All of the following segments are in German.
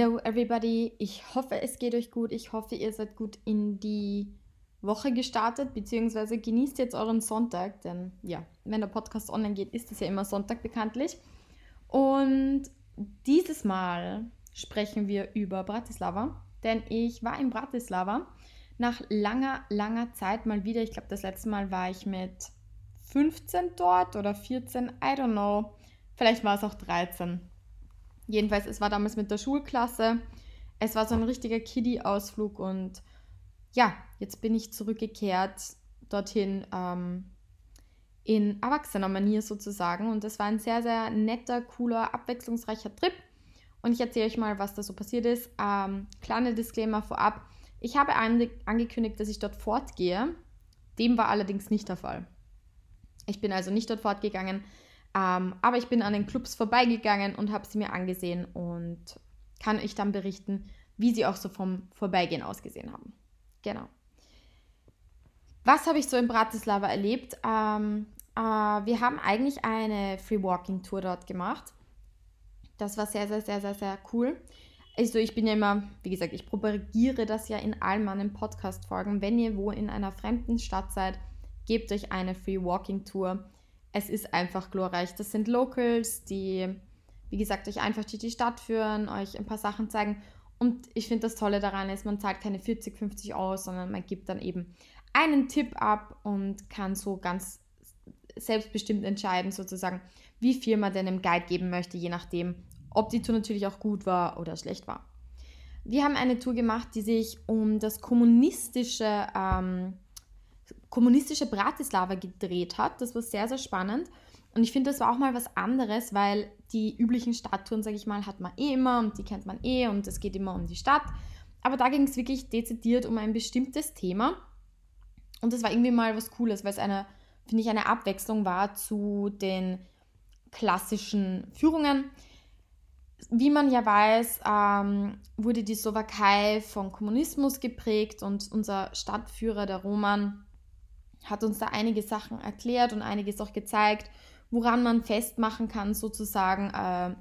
Hello everybody, ich hoffe es geht euch gut, ich hoffe ihr seid gut in die Woche gestartet, beziehungsweise genießt jetzt euren Sonntag, denn ja, wenn der Podcast online geht, ist es ja immer Sonntag bekanntlich. Und dieses Mal sprechen wir über Bratislava, denn ich war in Bratislava nach langer, langer Zeit mal wieder. Ich glaube, das letzte Mal war ich mit 15 dort oder 14, I don't know. Vielleicht war es auch 13. Jedenfalls, es war damals mit der Schulklasse. Es war so ein richtiger Kiddie-Ausflug und ja, jetzt bin ich zurückgekehrt dorthin ähm, in erwachsener Manier sozusagen. Und es war ein sehr, sehr netter, cooler, abwechslungsreicher Trip. Und ich erzähle euch mal, was da so passiert ist. Ähm, kleiner Disclaimer vorab. Ich habe angekündigt, dass ich dort fortgehe. Dem war allerdings nicht der Fall. Ich bin also nicht dort fortgegangen, ähm, aber ich bin an den Clubs vorbeigegangen und habe sie mir angesehen und kann euch dann berichten, wie sie auch so vom Vorbeigehen ausgesehen haben. Genau. Was habe ich so in Bratislava erlebt? Ähm, äh, wir haben eigentlich eine Free Walking Tour dort gemacht. Das war sehr, sehr, sehr, sehr, sehr cool. Also ich bin ja immer, wie gesagt, ich propagiere das ja in all meinen Podcast-Folgen. Wenn ihr wo in einer fremden Stadt seid, gebt euch eine Free Walking Tour. Es ist einfach glorreich. Das sind Locals, die, wie gesagt, euch einfach durch die Stadt führen, euch ein paar Sachen zeigen. Und ich finde das Tolle daran ist, man zahlt keine 40, 50 aus, sondern man gibt dann eben einen Tipp ab und kann so ganz selbstbestimmt entscheiden, sozusagen, wie viel man denn dem Guide geben möchte, je nachdem, ob die Tour natürlich auch gut war oder schlecht war. Wir haben eine Tour gemacht, die sich um das kommunistische, ähm, kommunistische Bratislava gedreht hat. Das war sehr, sehr spannend. Und ich finde, das war auch mal was anderes, weil die üblichen Stadttouren, sage ich mal, hat man eh immer und die kennt man eh und es geht immer um die Stadt. Aber da ging es wirklich dezidiert um ein bestimmtes Thema. Und das war irgendwie mal was Cooles, weil es eine, finde ich, eine Abwechslung war zu den klassischen Führungen. Wie man ja weiß, ähm, wurde die Slowakei vom Kommunismus geprägt und unser Stadtführer, der Roman, hat uns da einige Sachen erklärt und einiges auch gezeigt woran man festmachen kann, sozusagen, äh,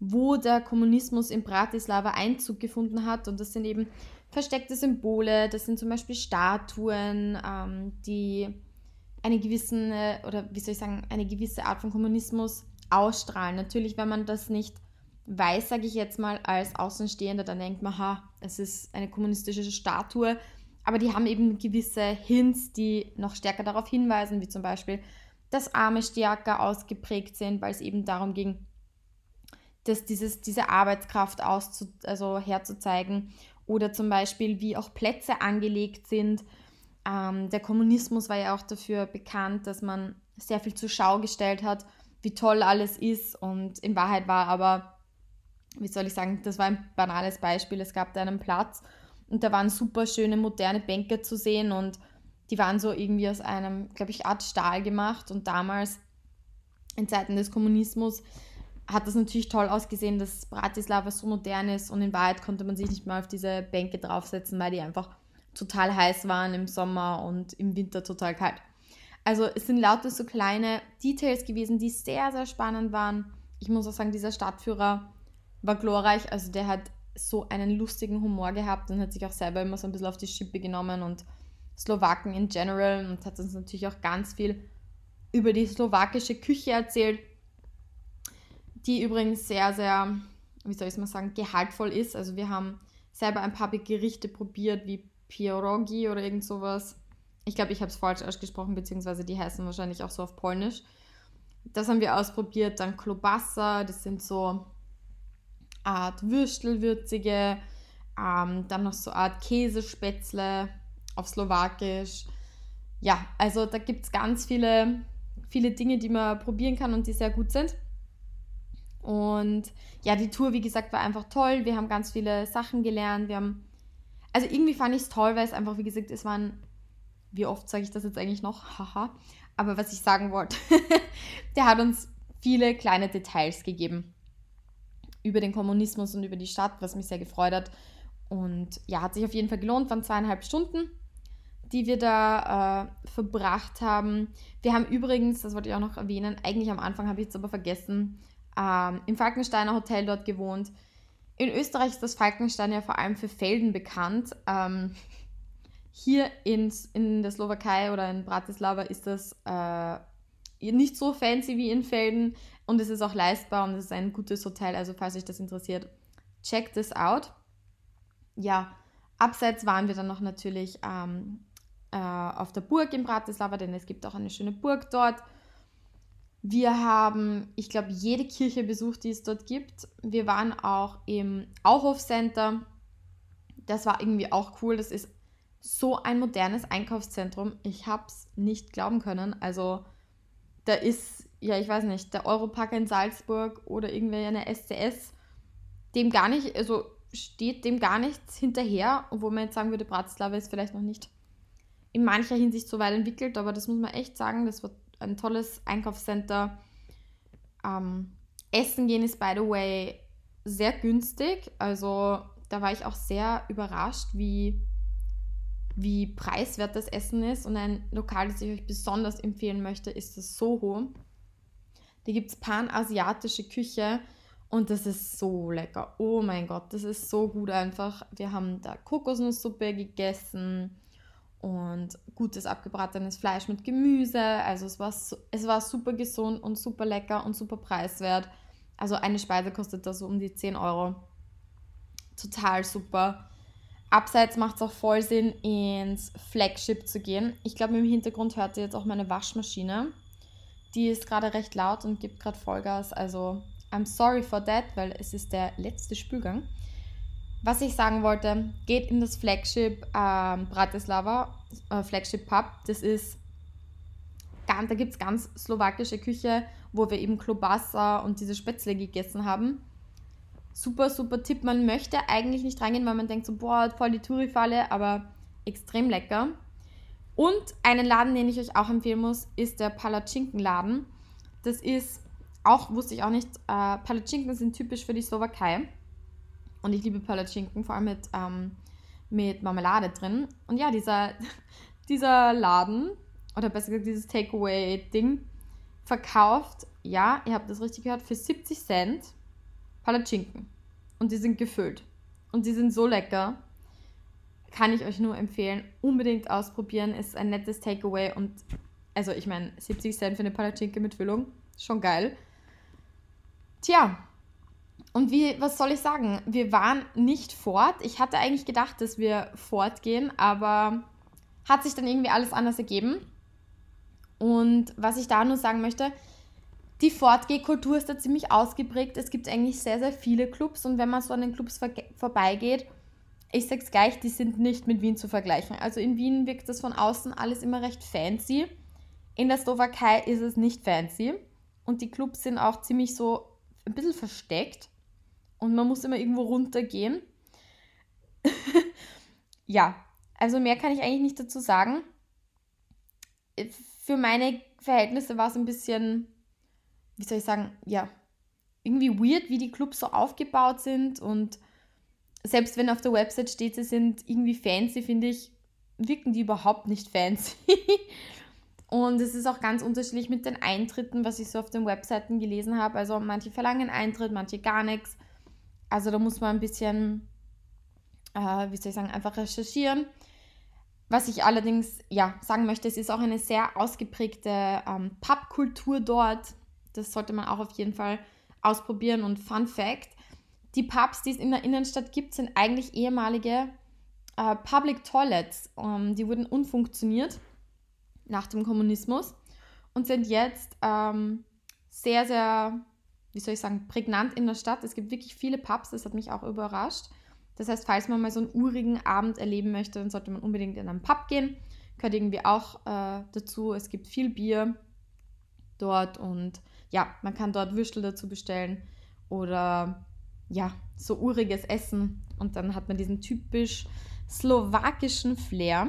wo der Kommunismus in Bratislava Einzug gefunden hat. Und das sind eben versteckte Symbole, das sind zum Beispiel Statuen, ähm, die eine gewissen, oder wie soll ich sagen, eine gewisse Art von Kommunismus ausstrahlen. Natürlich, wenn man das nicht weiß, sage ich jetzt mal, als Außenstehender, dann denkt man, ha, es ist eine kommunistische Statue. Aber die haben eben gewisse Hints, die noch stärker darauf hinweisen, wie zum Beispiel dass Arme stärker ausgeprägt sind, weil es eben darum ging, dass dieses, diese Arbeitskraft auszu, also herzuzeigen oder zum Beispiel, wie auch Plätze angelegt sind. Ähm, der Kommunismus war ja auch dafür bekannt, dass man sehr viel zur Schau gestellt hat, wie toll alles ist und in Wahrheit war aber, wie soll ich sagen, das war ein banales Beispiel. Es gab da einen Platz und da waren super schöne moderne Bänke zu sehen und die waren so irgendwie aus einem, glaube ich, Art Stahl gemacht und damals in Zeiten des Kommunismus hat das natürlich toll ausgesehen, dass Bratislava so modern ist und in Wahrheit konnte man sich nicht mehr auf diese Bänke draufsetzen, weil die einfach total heiß waren im Sommer und im Winter total kalt. Also es sind lauter so kleine Details gewesen, die sehr, sehr spannend waren. Ich muss auch sagen, dieser Stadtführer war glorreich. Also der hat so einen lustigen Humor gehabt und hat sich auch selber immer so ein bisschen auf die Schippe genommen und Slowaken in general und hat uns natürlich auch ganz viel über die slowakische Küche erzählt, die übrigens sehr, sehr, wie soll ich es mal sagen, gehaltvoll ist. Also wir haben selber ein paar Gerichte probiert, wie Pierogi oder irgend sowas. Ich glaube, ich habe es falsch ausgesprochen, beziehungsweise die heißen wahrscheinlich auch so auf Polnisch. Das haben wir ausprobiert. Dann Klobassa, das sind so Art Würstelwürzige. Ähm, dann noch so Art Käsespätzle auf Slowakisch. Ja, also da gibt es ganz viele, viele Dinge, die man probieren kann und die sehr gut sind. Und ja, die Tour, wie gesagt, war einfach toll. Wir haben ganz viele Sachen gelernt. Wir haben, also irgendwie fand ich es toll, weil es einfach, wie gesagt, es waren, wie oft sage ich das jetzt eigentlich noch? Haha. Aber was ich sagen wollte, der hat uns viele kleine Details gegeben über den Kommunismus und über die Stadt, was mich sehr gefreut hat. Und ja, hat sich auf jeden Fall gelohnt, waren zweieinhalb Stunden die wir da äh, verbracht haben. Wir haben übrigens, das wollte ich auch noch erwähnen, eigentlich am Anfang habe ich es aber vergessen, ähm, im Falkensteiner Hotel dort gewohnt. In Österreich ist das Falkenstein ja vor allem für Felden bekannt. Ähm, hier in, in der Slowakei oder in Bratislava ist das äh, nicht so fancy wie in Felden und es ist auch leistbar und es ist ein gutes Hotel. Also falls euch das interessiert, check this out. Ja, abseits waren wir dann noch natürlich ähm, äh, auf der Burg in Bratislava, denn es gibt auch eine schöne Burg dort. Wir haben, ich glaube, jede Kirche besucht, die es dort gibt. Wir waren auch im Auhof Center. Das war irgendwie auch cool. Das ist so ein modernes Einkaufszentrum. Ich habe es nicht glauben können. Also da ist, ja, ich weiß nicht, der Europark in Salzburg oder irgendwie eine SCS, dem gar nicht, also steht dem gar nichts hinterher, obwohl man jetzt sagen würde, Bratislava ist vielleicht noch nicht in mancher Hinsicht so weit entwickelt, aber das muss man echt sagen, das wird ein tolles Einkaufscenter. Ähm, Essen gehen ist, by the way, sehr günstig. Also da war ich auch sehr überrascht, wie, wie preiswert das Essen ist. Und ein Lokal, das ich euch besonders empfehlen möchte, ist das Soho. Da gibt es panasiatische Küche und das ist so lecker. Oh mein Gott, das ist so gut einfach. Wir haben da Kokosnusssuppe gegessen und gutes abgebratenes Fleisch mit Gemüse. Also es war, es war super gesund und super lecker und super preiswert. Also eine Speise kostet da so um die 10 Euro. Total super. Abseits macht es auch voll Sinn, ins Flagship zu gehen. Ich glaube, im Hintergrund hört ihr jetzt auch meine Waschmaschine. Die ist gerade recht laut und gibt gerade Vollgas. Also I'm sorry for that, weil es ist der letzte Spülgang. Was ich sagen wollte, geht in das Flagship ähm, Bratislava, äh, Flagship Pub. Das ist, ganz, da gibt es ganz slowakische Küche, wo wir eben Klobasa und diese Spätzle gegessen haben. Super, super Tipp. Man möchte eigentlich nicht reingehen, weil man denkt so, boah, voll die Touri-Falle, aber extrem lecker. Und einen Laden, den ich euch auch empfehlen muss, ist der Palatschinken-Laden. Das ist, auch wusste ich auch nicht, äh, Palatschinken sind typisch für die Slowakei. Und ich liebe Palatschinken, vor allem mit, ähm, mit Marmelade drin. Und ja, dieser, dieser Laden, oder besser gesagt dieses Takeaway-Ding, verkauft, ja, ihr habt das richtig gehört, für 70 Cent Palatschinken. Und die sind gefüllt. Und die sind so lecker. Kann ich euch nur empfehlen. Unbedingt ausprobieren. Ist ein nettes Takeaway. Und also ich meine, 70 Cent für eine Palatschinke mit Füllung. Schon geil. Tja, und wie, was soll ich sagen? Wir waren nicht fort. Ich hatte eigentlich gedacht, dass wir fortgehen, aber hat sich dann irgendwie alles anders ergeben. Und was ich da nur sagen möchte, die Fortgehkultur ist da ziemlich ausgeprägt. Es gibt eigentlich sehr, sehr viele Clubs und wenn man so an den Clubs vor vorbeigeht, ich sag's gleich, die sind nicht mit Wien zu vergleichen. Also in Wien wirkt das von außen alles immer recht fancy. In der Slowakei ist es nicht fancy und die Clubs sind auch ziemlich so ein bisschen versteckt und man muss immer irgendwo runtergehen. ja, also mehr kann ich eigentlich nicht dazu sagen. Für meine Verhältnisse war es ein bisschen, wie soll ich sagen, ja, irgendwie weird, wie die Clubs so aufgebaut sind und selbst wenn auf der Website steht, sie sind irgendwie fancy, finde ich, wirken die überhaupt nicht fancy. und es ist auch ganz unterschiedlich mit den Eintritten, was ich so auf den Webseiten gelesen habe. Also manche verlangen Eintritt, manche gar nichts. Also da muss man ein bisschen, äh, wie soll ich sagen, einfach recherchieren. Was ich allerdings ja, sagen möchte, es ist auch eine sehr ausgeprägte ähm, Pubkultur dort. Das sollte man auch auf jeden Fall ausprobieren. Und Fun Fact: Die Pubs, die es in der Innenstadt gibt, sind eigentlich ehemalige äh, Public Toilets. Ähm, die wurden unfunktioniert nach dem Kommunismus und sind jetzt ähm, sehr, sehr wie soll ich sagen, prägnant in der Stadt. Es gibt wirklich viele Pubs, das hat mich auch überrascht. Das heißt, falls man mal so einen urigen Abend erleben möchte, dann sollte man unbedingt in einen Pub gehen. Gehört irgendwie auch äh, dazu. Es gibt viel Bier dort und ja, man kann dort Würstel dazu bestellen oder ja, so uriges Essen und dann hat man diesen typisch slowakischen Flair.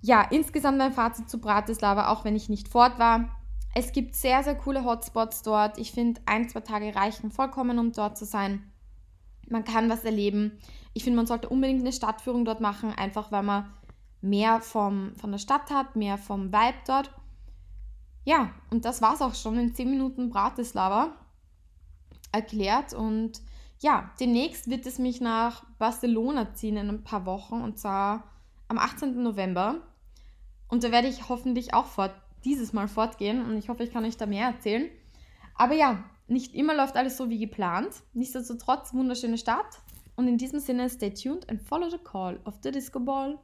Ja, insgesamt mein Fazit zu Bratislava, auch wenn ich nicht fort war. Es gibt sehr, sehr coole Hotspots dort. Ich finde, ein, zwei Tage reichen vollkommen, um dort zu sein. Man kann was erleben. Ich finde, man sollte unbedingt eine Stadtführung dort machen, einfach weil man mehr vom, von der Stadt hat, mehr vom Vibe dort. Ja, und das war es auch schon in 10 Minuten Bratislava erklärt. Und ja, demnächst wird es mich nach Barcelona ziehen in ein paar Wochen und zwar am 18. November. Und da werde ich hoffentlich auch fort, dieses Mal fortgehen und ich hoffe, ich kann euch da mehr erzählen. Aber ja, nicht immer läuft alles so wie geplant. Nichtsdestotrotz, wunderschöne Start. Und in diesem Sinne, stay tuned and follow the call of the Disco Ball.